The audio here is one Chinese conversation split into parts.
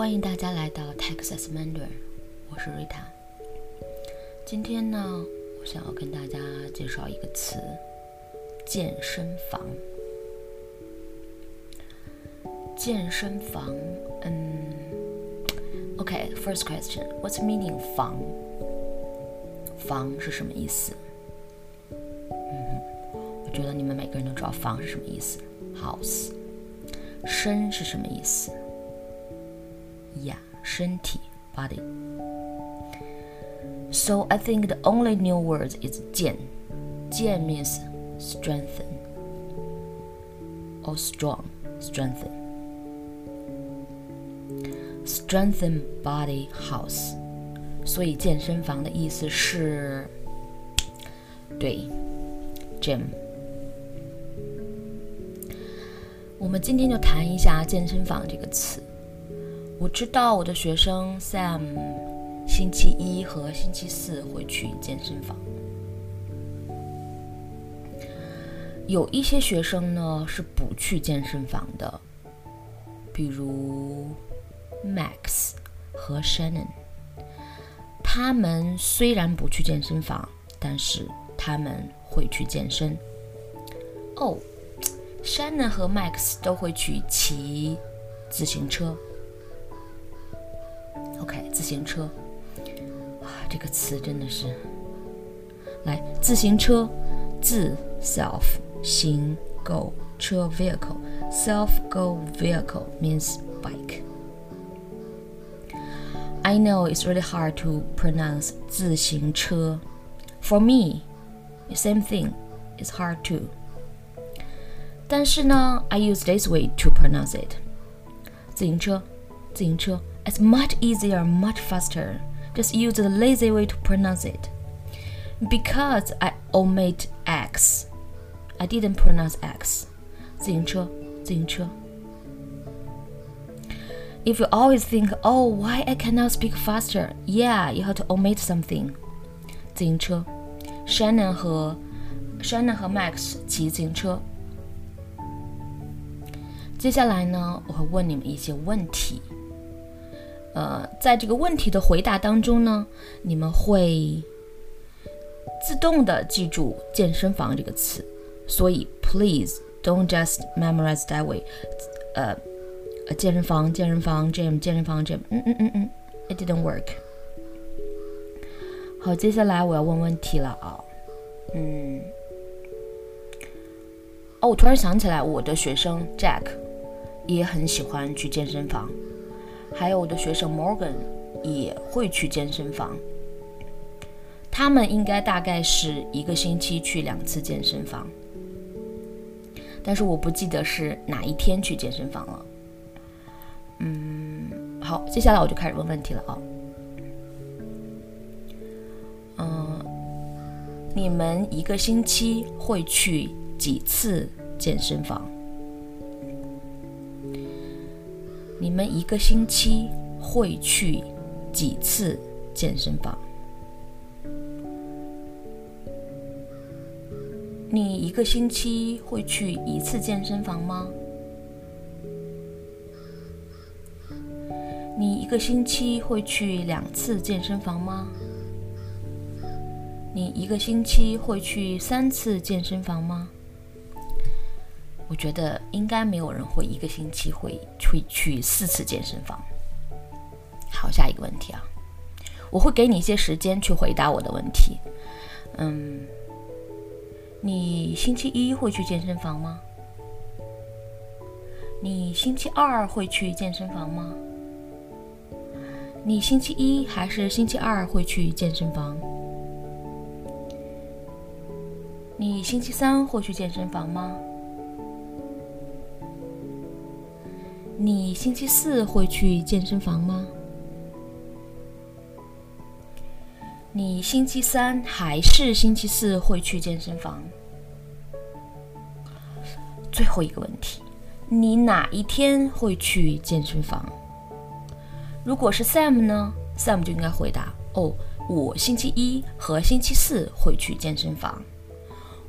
欢迎大家来到 Texas Mandarin，我是 Rita。今天呢，我想要跟大家介绍一个词——健身房。健身房，嗯，OK，first question，what's meaning 房？房是什么意思？嗯，我觉得你们每个人都知道房是什么意思，house。身是什么意思？呀，身体，body。So I think the only new word is 健。健 means strengthen or strong, strengthen. Strengthen body house. 所以健身房的意思是，对，gym。我们今天就谈一下健身房这个词。 我知道我的学生 Sam 星期一和星期四会去健身房。有一些学生呢是不去健身房的，比如 Max 和 Shannon。他们虽然不去健身房，但是他们会去健身。哦。Shannon 和 Max 都会去骑自行车。OK，自行车啊，这个词真的是，来，自行车，自 self 行 go 车 vehicle self go vehicle means bike. I know it's really hard to pronounce 自行车. For me, the same thing. It's hard too. 但是呢，I use this way to pronounce it。自行车，自行车 ，It's much easier, much faster. Just use the lazy way to pronounce it. Because I omit X, I didn't pronounce X. 自行车，自行车。If you always think, oh, why I cannot speak faster? Yeah, you have to omit something. 自行车，Shannon 和 Shannon 和 Max 骑自行车。接下来呢，我会问你们一些问题。 呃，在这个问题的回答当中呢，你们会自动的记住“健身房”这个词。所以，please don't just memorize that way。呃，健身房，健身房，gym，健身房，gym。嗯嗯嗯嗯，it didn't work。好，接下来我要问问题了啊。嗯。哦，我突然想起来，我的学生 Jack。也很喜欢去健身房，还有我的学生 Morgan 也会去健身房。他们应该大概是一个星期去两次健身房，但是我不记得是哪一天去健身房了。嗯，好，接下来我就开始问问题了啊。嗯，你们一个星期会去几次健身房？你们一个星期会去几次健身房？你一个星期会去一次健身房吗？你一个星期会去两次健身房吗？你一个星期会去三次健身房吗？我觉得应该没有人会一个星期会会去四次健身房。好，下一个问题啊，我会给你一些时间去回答我的问题。嗯，你星期一会去健身房吗？你星期二会去健身房吗？你星期一还是星期二会去健身房？你星期三会去健身房吗？你星期四会去健身房吗？你星期三还是星期四会去健身房？最后一个问题，你哪一天会去健身房？如果是 Sam 呢？Sam 就应该回答：哦，我星期一和星期四会去健身房。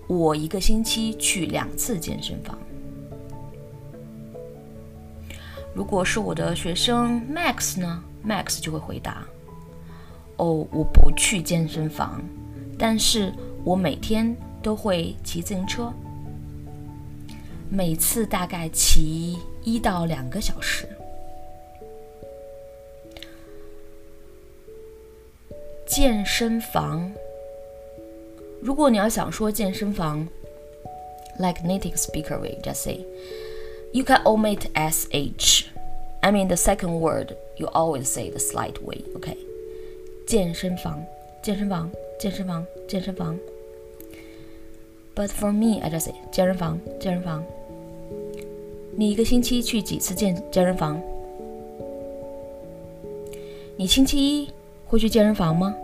我一个星期去两次健身房。如果是我的学生 Max 呢，Max 就会回答：哦，我不去健身房，但是我每天都会骑自行车，每次大概骑一到两个小时。健身房，如果你要想说健身房，like native speaker way just say。You can omit sh. I mean the second word you always say the slight way. Okay. 健身房，健身房，健身房，健身房。But for me, I just say 健身房，健身房。你一个星期去几次健健身房？你星期一会去健身房吗？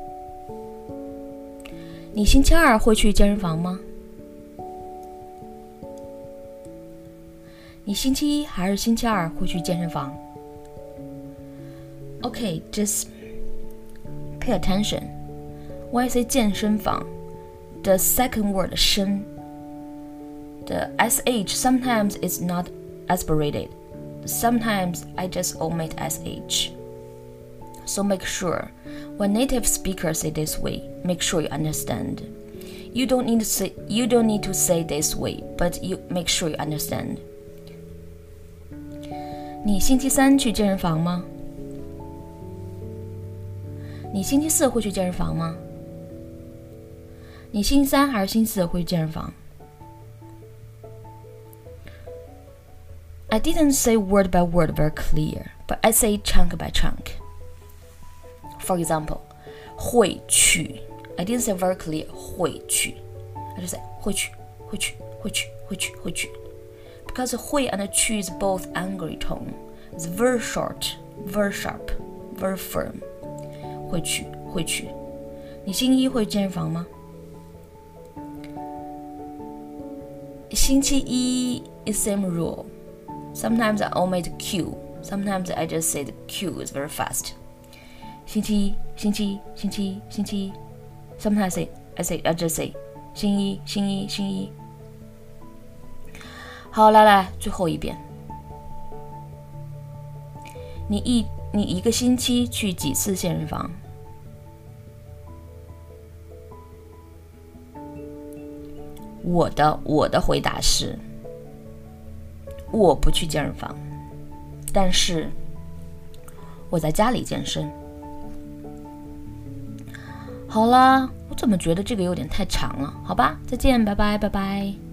你星期二会去健身房吗？ 你星期一还是星期二会去健身房？Okay, just pay attention. When I say 健身房，the second word 身，the sh sometimes is not aspirated. Sometimes I just omit sh. So make sure when native speakers say this way, make sure you understand. You don't need to say you don't need to say this way, but you make sure you understand. 你星期三去健身房吗？你星期四会去健身房吗？你星期三还是星期四会去健身房？I didn't say word by word very clear, but I say chunk by chunk. For example, 会去 I didn't say very clear 会去 I just say 会去会去会去会去会去 because hui and chu is both angry tone. It's very short, very sharp, very firm. 会去，会去。你星期一会健身房吗？星期一 is same rule. Sometimes I omit Q. Sometimes I just say the Q is very fast. 星期一，星期一，星期一，星期一。Sometimes I say, I say, I just say 星期一，星期一，星期一。 好，来来，最后一遍。你一你一个星期去几次健身房？我的我的回答是，我不去健身房，但是我在家里健身。好啦，我怎么觉得这个有点太长了？好吧，再见，拜拜，拜拜。